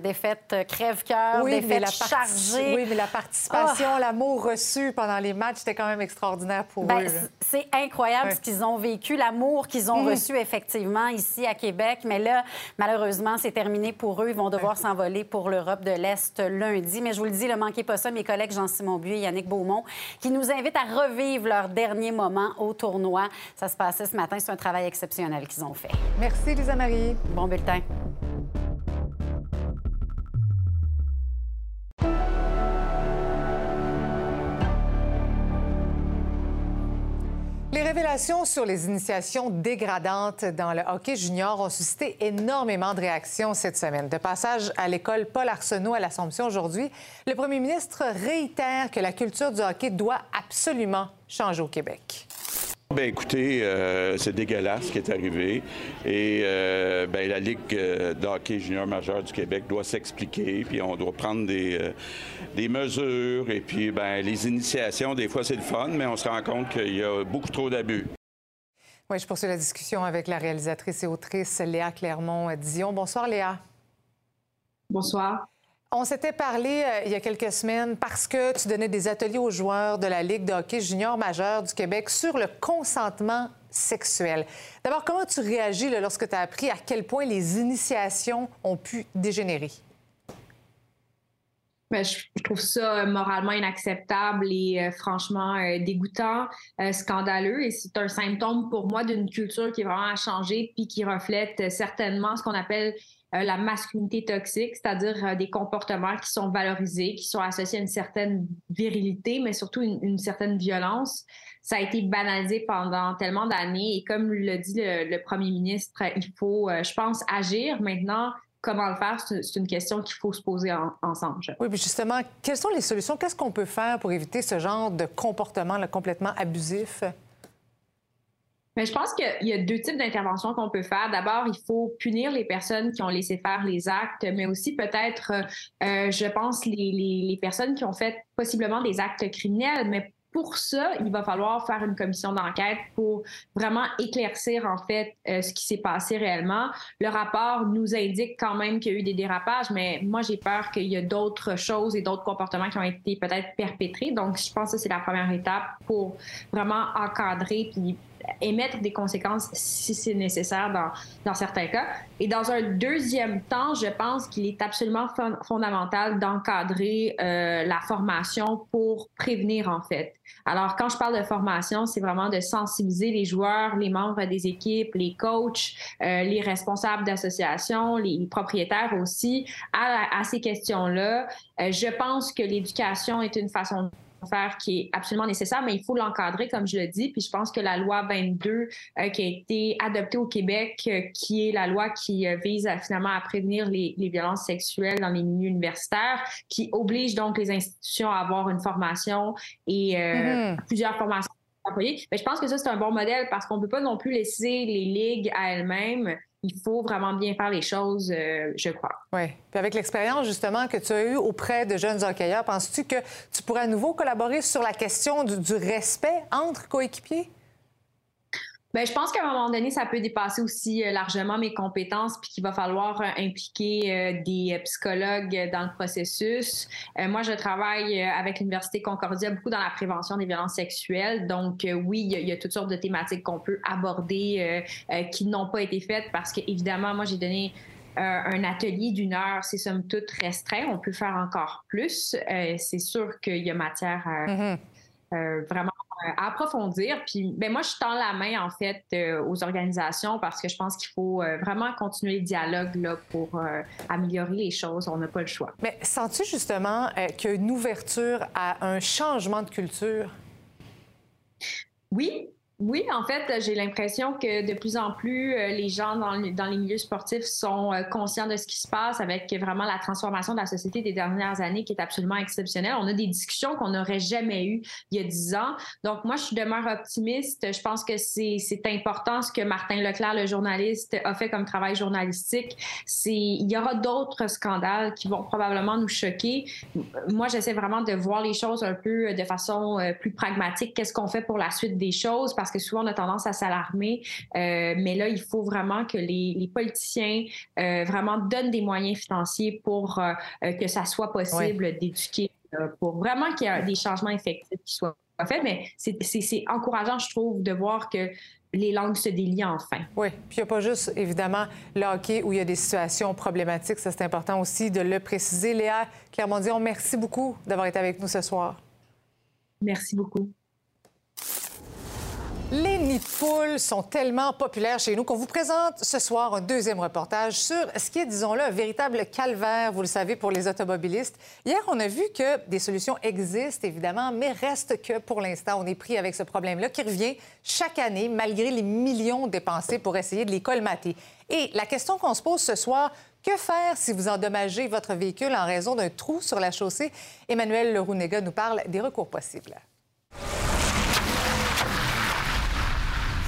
Défaite euh, crève-cœur, oui, défaite la chargée. Oui, mais la participation, ah! l'amour reçu pendant les matchs, c'était quand même extraordinaire pour ben, eux. C'est incroyable ce qu'ils ont vécu, l'amour qu'ils ont mm. reçu effectivement ici à Québec. Mais là, malheureusement, c'est terminé pour eux. Ils vont devoir s'envoler pour l'Europe de l'Est lundi. Mais je vous le dis, ne manquez pas ça, mes collègues Jean-Simon Buet et Yannick Beaumont, qui nous invitent à revivre leur dernier moment au tournoi. Ça se passait ce matin. C'est un travail exceptionnel qu'ils ont fait. Merci, Lisa Marie. Bon bulletin. Les révélations sur les initiations dégradantes dans le hockey junior ont suscité énormément de réactions cette semaine. De passage à l'école Paul Arsenault à l'Assomption aujourd'hui, le premier ministre réitère que la culture du hockey doit absolument changer au Québec. Bien, écoutez, euh, c'est dégueulasse ce qui est arrivé. Et euh, ben, la Ligue euh, de hockey junior majeur du Québec doit s'expliquer, puis on doit prendre des, des mesures. Et puis, ben, les initiations, des fois, c'est le fun, mais on se rend compte qu'il y a beaucoup trop d'abus. Oui, je poursuis la discussion avec la réalisatrice et autrice Léa Clermont-Dion. Bonsoir, Léa. Bonsoir. On s'était parlé euh, il y a quelques semaines parce que tu donnais des ateliers aux joueurs de la Ligue de hockey junior majeur du Québec sur le consentement sexuel. D'abord, comment tu réagis lorsque tu as appris à quel point les initiations ont pu dégénérer? Bien, je trouve ça moralement inacceptable et euh, franchement euh, dégoûtant, scandaleux. Et c'est un symptôme pour moi d'une culture qui est vraiment à changer puis qui reflète certainement ce qu'on appelle euh, la masculinité toxique, c'est-à-dire euh, des comportements qui sont valorisés, qui sont associés à une certaine virilité, mais surtout une, certaine violence. Ça a été banalisé pendant tellement d'années et comme le dit le, premier ministre, il faut, je pense, agir maintenant comment le faire, c'est une question qu'il faut se poser ensemble. Oui, puis justement, quelles sont les solutions? Qu'est-ce qu'on peut faire pour éviter ce genre de comportement complètement abusif? Mais je pense qu'il y a deux types d'interventions qu'on peut faire. D'abord, il faut punir les personnes qui ont laissé faire les actes, mais aussi peut-être, euh, je pense, les, personnes qui ont fait possiblement des actes criminels, mais pour ça, il va falloir faire une commission d'enquête pour vraiment éclaircir en fait euh, ce qui s'est passé réellement. Le rapport nous indique quand même qu'il y a eu des dérapages, mais moi j'ai peur qu'il y a d'autres choses et d'autres comportements qui ont été peut-être perpétrés. Donc je pense que c'est la première étape pour vraiment encadrer puis émettre des conséquences si c'est nécessaire dans, certains cas. Et dans un deuxième temps, je pense qu'il est absolument fondamental d'encadrer euh, la formation pour prévenir en fait. Alors quand je parle de formation, c'est vraiment de sensibiliser les joueurs, les membres des équipes, les coachs, euh, les responsables d'associations, les propriétaires aussi à, à ces questions-là. Euh, je pense que l'éducation est une façon faire qui est absolument nécessaire, mais il faut l'encadrer, comme je le dis. Puis je pense que la loi 22 euh, qui a été adoptée au Québec, euh, qui est la loi qui euh, vise à, finalement à prévenir les, violences sexuelles dans les milieux universitaires, qui oblige donc les institutions à avoir une formation et mm-hmm. plusieurs formations. Mais je pense que ça, c'est un bon modèle parce qu'on ne peut pas non plus laisser les ligues à elles-mêmes il faut vraiment bien faire les choses, euh, je crois. Oui. Puis avec l'expérience, justement, que tu as eue auprès de jeunes hockeyeurs, penses-tu que tu pourrais à nouveau collaborer sur la question du respect entre coéquipiers? Bien, je pense qu'à un moment donné, ça peut dépasser aussi euh, largement mes compétences, puis qu'il va falloir euh, impliquer euh, des psychologues dans le processus. moi, je travaille avec l'Université Concordia beaucoup dans la prévention des violences sexuelles. Donc, oui, il y, a toutes sortes de thématiques qu'on peut aborder qui n'ont pas été faites parce que, évidemment, moi, j'ai donné un atelier d'une heure, c'est somme toute restreint. On peut faire encore plus. c'est sûr qu'il y a matière à mm-hmm. vraiment euh, approfondir. Puis, ben moi, je tends la main en fait euh, aux organisations parce que je pense qu'il faut euh, vraiment continuer le dialogue là pour améliorer les choses. On n'a pas le choix. Mais sens-tu justement qu'il y a une ouverture à un changement de culture? Oui, oui, en fait, j'ai l'impression que de plus en plus, euh, les gens dans, les milieux sportifs sont euh, conscients de ce qui se passe avec vraiment la transformation de la société des dernières années qui est absolument exceptionnelle. On a des discussions qu'on n'aurait jamais eues il y a dix ans. Donc, moi, je demeure optimiste. Je pense que c'est important ce que Martin Leclerc, le journaliste, a fait comme travail journalistique. Il y aura d'autres scandales qui vont probablement nous choquer. Moi, j'essaie vraiment de voir les choses un peu de façon euh, plus pragmatique. Qu'est-ce qu'on fait pour la suite des choses? Que souvent on a tendance à s'alarmer. Euh, mais là, il faut vraiment que les, politiciens euh, vraiment donnent des moyens financiers pour euh, que ça soit possible d'éduquer, pour vraiment qu'il y ait des changements effectifs qui soient faits. Mais c'est encourageant, je trouve, de voir que les langues se délient enfin. Oui, puis il n'y a pas juste, évidemment, le hockey où il y a des situations problématiques. Ça, c'est important aussi de le préciser. Léa Clermont-Dion, merci beaucoup d'avoir été avec nous ce soir. Merci beaucoup. Les nids de poules sont tellement populaires chez nous qu'on vous présente ce soir un deuxième reportage sur ce qui est, disons-le, un véritable calvaire, vous le savez, pour les automobilistes. Hier, on a vu que des solutions existent, évidemment, mais reste que pour l'instant, on est pris avec ce problème-là qui revient chaque année, malgré les millions dépensés pour essayer de les colmater. Et la question qu'on se pose ce soir, que faire si vous endommagez votre véhicule en raison d'un trou sur la chaussée? Emmanuel Leroux-Néga nous parle des recours possibles.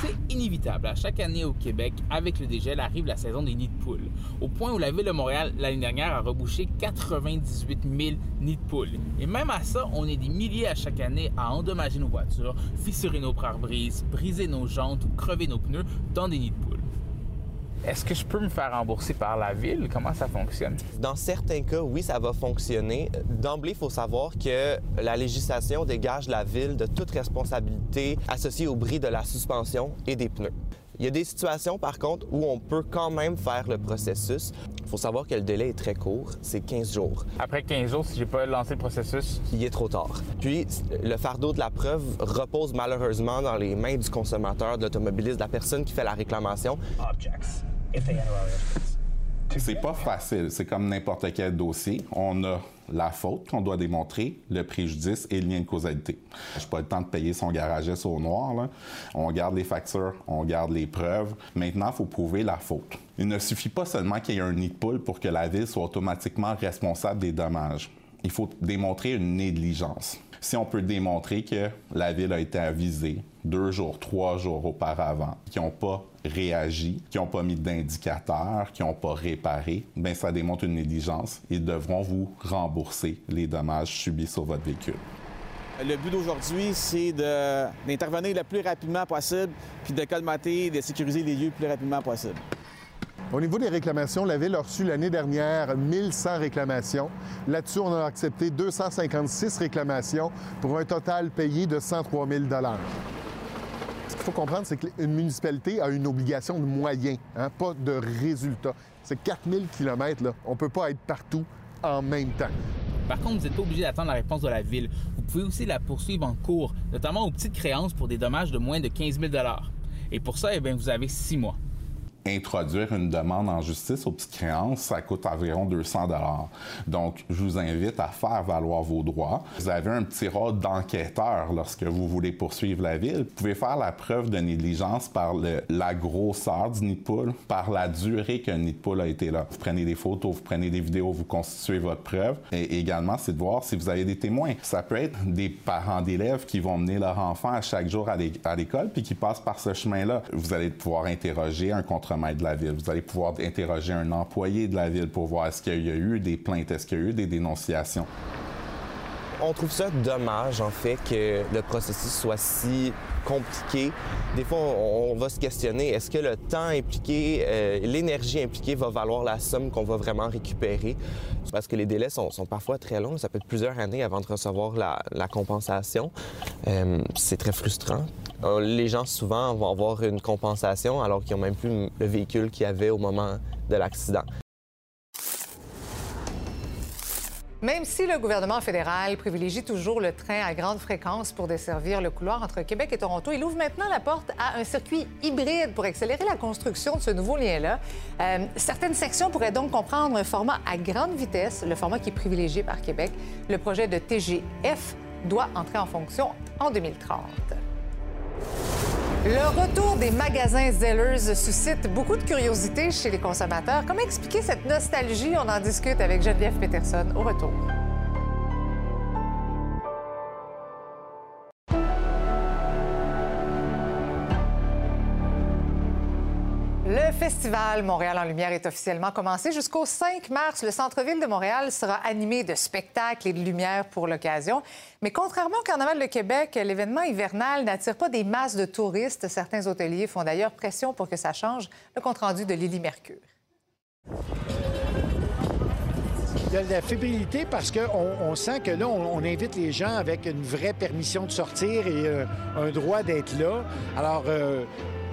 C'est inévitable. À chaque année au Québec, avec le dégel, arrive la saison des nids de poules. Au point où la Ville de Montréal, l'année dernière, a rebouché 98 000 nids de poules. Et même à ça, on est des milliers à chaque année à endommager nos voitures, fissurer nos pare-brises, briser nos jantes ou crever nos pneus dans des nids de poules. Est-ce que je peux me faire rembourser par la ville? Comment ça fonctionne? Dans certains cas, oui, ça va fonctionner. D'emblée, il faut savoir que la législation dégage la ville de toute responsabilité associée au bris de la suspension et des pneus. Il y a des situations, par contre, où on peut quand même faire le processus. Il faut savoir que le délai est très court, c'est 15 jours. Après 15 jours, si j'ai pas lancé le processus? Il est trop tard. Puis, le fardeau de la preuve repose malheureusement dans les mains du consommateur, de l'automobiliste, de la personne qui fait la réclamation. C'est pas facile. C'est comme n'importe quel dossier. On a la faute qu'on doit démontrer, le préjudice et le lien de causalité. Je pas le temps de payer son garagiste au noir. On garde les factures, on garde les preuves. Maintenant, il faut prouver la faute. Il ne suffit pas seulement qu'il y ait un nid de poule pour que la ville soit automatiquement responsable des dommages. Il faut démontrer une négligence. Si on peut démontrer que la ville a été avisée deux jours, trois jours auparavant, qui n'ont pas réagi, qui n'ont pas mis d'indicateurs, qui n'ont pas réparé, ben ça démontre une négligence. Ils devront vous rembourser les dommages subis sur votre véhicule. Le but d'aujourd'hui, c'est d'intervenir le plus rapidement possible, puis de colmater, de sécuriser les lieux le plus rapidement possible. Au niveau des réclamations, la Ville a reçu l'année dernière 1100 réclamations. Là-dessus, on a accepté 256 réclamations pour un total payé de 103 000 Ce qu'il faut comprendre, c'est qu'une municipalité a une obligation de moyens, hein, pas de résultats. C'est 4000 km, là. On ne peut pas être partout en même temps. Par contre, vous n'êtes pas obligé d'attendre la réponse de la Ville. Vous pouvez aussi la poursuivre en cours, notamment aux petites créances pour des dommages de moins de 15 000 Et pour ça, eh bien, vous avez six mois introduire une demande en justice aux petites créances, ça coûte environ 200 dollars. Donc, je vous invite à faire valoir vos droits. Vous avez un petit rôle d'enquêteur lorsque vous voulez poursuivre la ville. Vous pouvez faire la preuve de négligence par la grosseur du nid de poule, par la durée qu'un nid de poule a été là. Vous prenez des photos, vous prenez des vidéos, vous constituez votre preuve. Et également, c'est de voir si vous avez des témoins. Ça peut être des parents d'élèves qui vont mener leur enfant à chaque jour à l'école puis qui passent par ce chemin-là. Vous allez pouvoir interroger un contre Vous allez pouvoir interroger un employé de la ville pour voir est-ce qu'il y a eu des plaintes, est-ce qu'il y a eu des dénonciations. On trouve ça dommage, en fait, que le processus soit si compliqué. Des fois, on, va se questionner, est-ce que le temps impliqué, euh, l'énergie impliquée va valoir la somme qu'on va vraiment récupérer? Parce que les délais sont, parfois très longs. Ça peut être plusieurs années avant de recevoir la, compensation. Euh, c'est très frustrant. Euh, les gens, souvent, vont avoir une compensation alors qu'ils n'ont même plus le véhicule qu'ils avaient au moment de l'accident. Même si le gouvernement fédéral privilégie toujours le train à grande fréquence pour desservir le couloir entre Québec et Toronto, il ouvre maintenant la porte à un circuit hybride pour accélérer la construction de ce nouveau lien-là. Euh, certaines sections pourraient donc comprendre un format à grande vitesse, le format qui est privilégié par Québec. Le projet de TGF doit entrer en fonction en 2030. Le retour des magasins Zellers suscite beaucoup de curiosité chez les consommateurs. Comment expliquer cette nostalgie? On en discute avec Geneviève Peterson au retour. Le festival Montréal en Lumière est officiellement commencé. Jusqu'au 5 mars, le centre-ville de Montréal sera animé de spectacles et de lumière pour l'occasion. Mais contrairement au Carnaval de Québec, l'événement hivernal n'attire pas des masses de touristes. Certains hôteliers font d'ailleurs pression pour que ça change. Le compte-rendu de Lily Mercure. Il y a de la fébrilité parce qu'on on sent que là, on, invite les gens avec une vraie permission de sortir et euh, un droit d'être là. Alors, euh,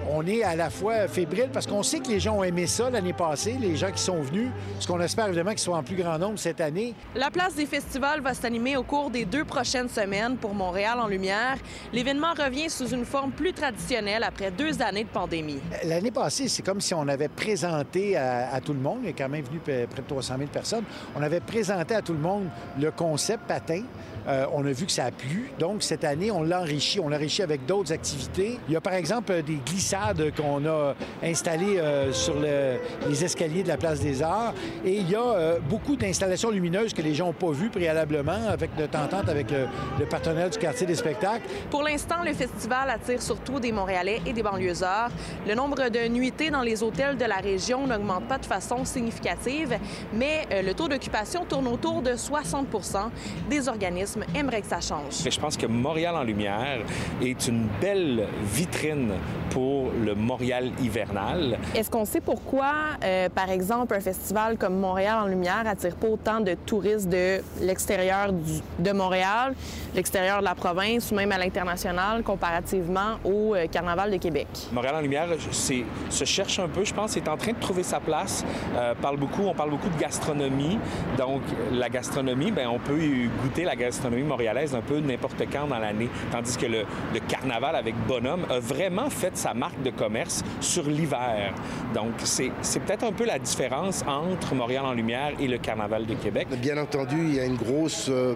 on est à la fois fébrile parce qu'on sait que les gens ont aimé ça l'année passée, les gens qui sont venus, ce qu'on espère évidemment qu'ils soient en plus grand nombre cette année. La place des festivals va s'animer au cours des deux prochaines semaines pour Montréal en lumière. L'événement revient sous une forme plus traditionnelle après deux années de pandémie. L'année passée, c'est comme si on avait présenté à, tout le monde, il y a quand même venu près de 300 000 personnes, on avait présenté à tout le monde le concept patin. Euh, on a vu que ça a plu. Donc, cette année, on l'enrichit. On l'enrichit avec d'autres activités. Il y a, par exemple, des glissades qu'on a installées euh, sur les escaliers de la Place des Arts. Et il y a euh, beaucoup d'installations lumineuses que les gens n'ont pas vues préalablement avec notre entente avec le, le, partenaire du quartier des spectacles. Pour l'instant, le festival attire surtout des Montréalais et des banlieusards. Le nombre de nuitées dans les hôtels de la région n'augmente pas de façon significative, mais le taux d'occupation tourne autour de 60% des organismes aimerait que ça change. Je pense que Montréal en lumière est une belle vitrine pour le Montréal hivernal. Est-ce qu'on sait pourquoi, euh, par exemple, un festival comme Montréal en lumière attire pas autant de touristes de l'extérieur de Montréal, l'extérieur de la province ou même à l'international comparativement au euh, Carnaval de Québec? Montréal en lumière se cherche un peu, je pense, est en train de trouver sa place. Euh, parle beaucoup, on parle beaucoup de gastronomie. Donc, la gastronomie, ben, on peut goûter la gastronomie montréalaise un peu n'importe quand dans l'année. Tandis que le, carnaval avec Bonhomme a vraiment fait sa marque marque de commerce sur l'hiver. Donc, c'est peut-être un peu la différence entre Montréal en lumière et le Carnaval de Québec. Bien entendu, il y a une grosse euh,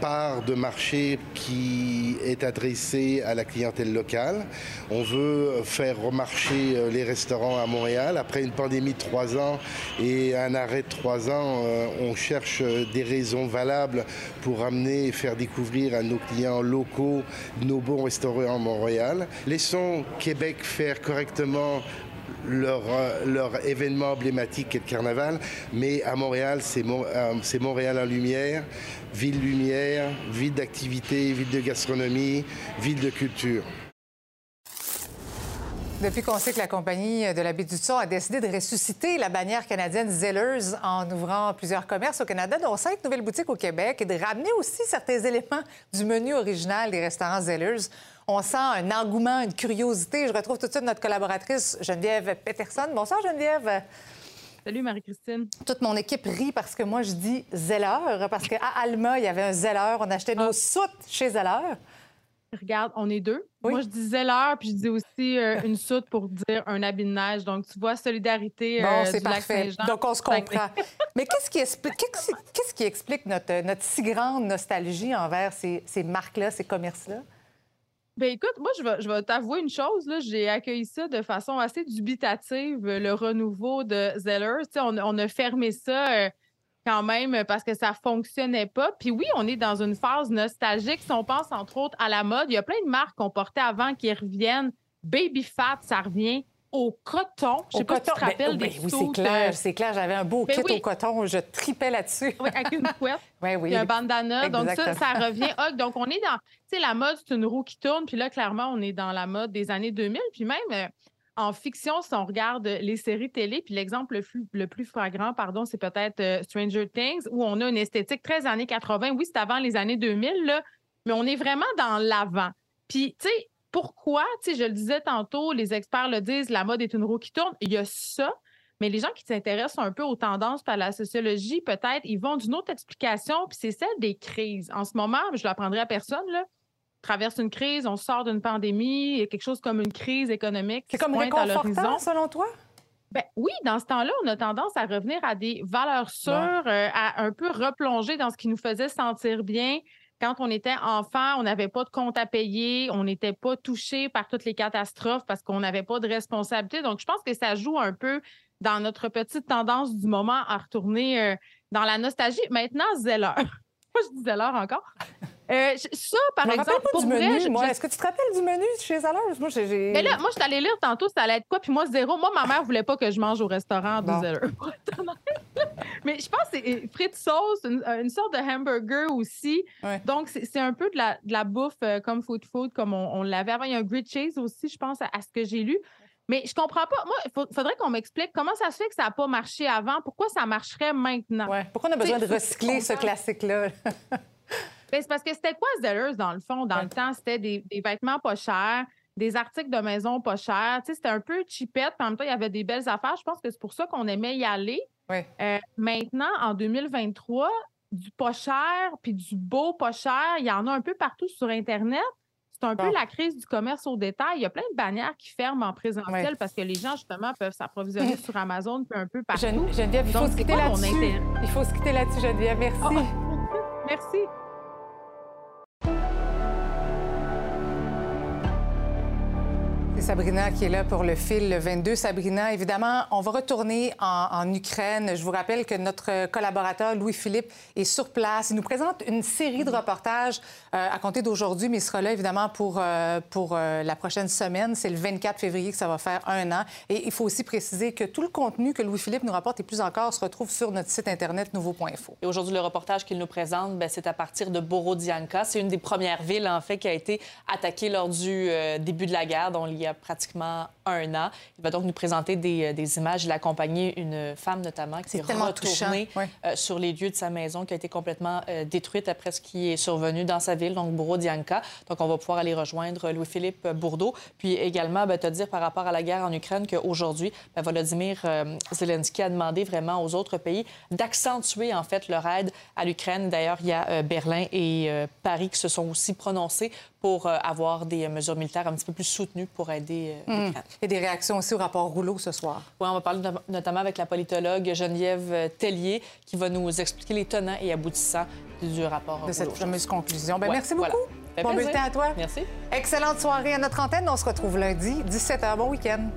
part de marché qui est adressée à la clientèle locale. On veut faire remarcher euh, les restaurants à Montréal. Après une pandémie de trois ans et un arrêt de trois ans, euh, on cherche des raisons valables pour amener et faire découvrir à nos clients locaux nos bons restaurants à Montréal. Laissons Québec faire correctement leur, leur, événement emblématique est le carnaval, mais à Montréal, c'est Montréal en lumière ville lumière, ville d'activité, ville de gastronomie, ville de culture. Depuis qu'on sait que la compagnie de la baie du a décidé de ressusciter la bannière canadienne Zellers en ouvrant plusieurs commerces au Canada, dont cinq nouvelles boutiques au Québec, et de ramener aussi certains éléments du menu original des restaurants Zellers, on sent un engouement, une curiosité. Je retrouve tout de suite notre collaboratrice Geneviève Peterson. Bonsoir Geneviève. Salut Marie-Christine. Toute mon équipe rit parce que moi je dis Zeller, parce qu'à Alma, il y avait un Zeller. On achetait nos ah. soutes chez Zeller. Regarde, on est deux. Moi, je dis Zeller, puis je dis aussi euh, une soute pour dire un habit de neige. Donc, tu vois, solidarité. bon, euh, c'est parfait. Donc, on se comprend. <laughs> Mais qu'est-ce qui explique, qu'est-ce qui explique notre, notre si grande nostalgie envers ces, ces marques-là, ces commerces-là? Ben écoute, moi, je vais, je vais t'avouer une chose. J'ai accueilli ça de façon assez dubitative, le renouveau de Zeller. On, on a fermé ça euh, quand même parce que ça fonctionnait pas. Puis oui, on est dans une phase nostalgique. Si on pense entre autres à la mode, il y a plein de marques qu'on portait avant qui reviennent. Baby Fat, ça revient au coton. Je sais pas si tu te ben, rappelles ben, Oui, c'est clair, c'est clair. J'avais un beau ben kit au coton. Je tripais là-dessus. Oui, avec une <laughs> couette. oui, oui. un bandana. Donc, ça, ça revient. Donc, on est dans... Sais, la mode, c'est une roue qui tourne. Puis là, clairement, on est dans la mode des années 2000. Puis même... Euh, en fiction, si on regarde les séries télé, puis l'exemple le plus, le plus flagrant, pardon, c'est peut-être euh, Stranger Things, où on a une esthétique très années 80. Oui, c'est avant les années 2000, là, mais on est vraiment dans l'avant. Puis, tu sais, pourquoi, tu sais, je le disais tantôt, les experts le disent, la mode est une roue qui tourne. Il y a ça, mais les gens qui s'intéressent un peu aux tendances par la sociologie, peut-être, ils vont d'une autre explication, puis c'est celle des crises. En ce moment, je ne l'apprendrai à personne, là, traverse une crise, on sort d'une pandémie, il y a quelque chose comme une crise économique. C'est comme réconfortant, selon toi? Ben, oui, dans ce temps-là, on a tendance à revenir à des valeurs sûres, euh, à un peu replonger dans ce qui nous faisait sentir bien, quand on était enfant, on n'avait pas de compte à payer, on n'était pas touché par toutes les catastrophes parce qu'on n'avait pas de responsabilité. Donc, je pense que ça joue un peu dans notre petite tendance du moment à retourner euh, dans la nostalgie. Maintenant, Zeller. <laughs> Moi, je dis Zeller encore. Euh, ça, par exemple, pour du menu, moi. Est-ce que tu te rappelles du menu chez Zellers? Moi, j'ai... Mais là, moi, je suis allée lire tantôt, ça allait être quoi? Puis moi, zéro. Moi, ma mère voulait pas que je mange au restaurant de Zeller. <laughs> Mais je pense que c'est euh, frites sauce, une, une, sorte de hamburger aussi. Donc, c'est un peu de la, de la bouffe euh, comme food food, comme on, l'avait avant. Il y a un grilled cheese aussi, je pense, à, ce que j'ai lu. Mais je comprends pas. Moi, il faudrait qu'on m'explique comment ça se fait que ça n'a pas marché avant. Pourquoi ça marcherait maintenant? Pourquoi on a besoin de recycler ce classique-là? <laughs> Ben, c'est parce que c'était quoi Zellers, dans le fond? Dans le temps, c'était des, vêtements pas chers, des articles de maison pas chers. C'était un peu cheapette. En même temps, il y avait des belles affaires. Je pense que c'est pour ça qu'on aimait y aller. Euh, maintenant, en 2023, du pas cher puis du beau pas cher, il y en a un peu partout sur Internet. C'est un peu la crise du commerce au détail. Il y a plein de bannières qui ferment en présentiel parce que les gens, justement, peuvent s'approvisionner <laughs> sur Amazon puis un peu partout. Geneviève, il faut se quitter là-dessus. Il faut se quitter là-dessus, Geneviève. Merci. Ah, <laughs> merci. Sabrina qui est là pour le fil 22. Sabrina, évidemment, on va retourner en, Ukraine. Je vous rappelle que notre collaborateur Louis-Philippe est sur place. Il nous présente une série de reportages euh, à compter d'aujourd'hui, mais il sera là évidemment pour, euh, pour euh, la prochaine semaine. C'est le 24 février que ça va faire un an. Et il faut aussi préciser que tout le contenu que Louis-Philippe nous rapporte et plus encore se retrouve sur notre site Internet nouveau.info. Et aujourd'hui, le reportage qu'il nous présente, ben, c'est à partir de Borodianka. C'est une des premières villes, en fait, qui a été attaquée lors du début de la guerre, y a pratiquement un an. Il va donc nous présenter des, des images. Il a accompagné une femme notamment qui est, retournée sur les lieux de sa maison qui a été complètement détruite après ce qui est survenu dans sa ville, donc Borodianka. Donc on va pouvoir aller rejoindre Louis-Philippe Bourdeau. Puis également, ben, te dire par rapport à la guerre en Ukraine qu'aujourd'hui, ben, Volodymyr Zelensky a demandé vraiment aux autres pays d'accentuer en fait leur aide à l'Ukraine. D'ailleurs, il y a Berlin et Paris qui se sont aussi prononcés pour euh, avoir des mesures militaires un petit peu plus soutenues pour aider euh, mmh. l'Ukraine. Et des réactions aussi au rapport Rouleau ce soir. Oui, on va parler notamment avec la politologue Geneviève euh, Tellier qui va nous expliquer les tenants et aboutissants du rapport De cette fameuse conclusion. Bien, merci beaucoup. Bon bulletin à toi. Merci. Excellente soirée à notre antenne. On se retrouve lundi, 17h. Bon week-end.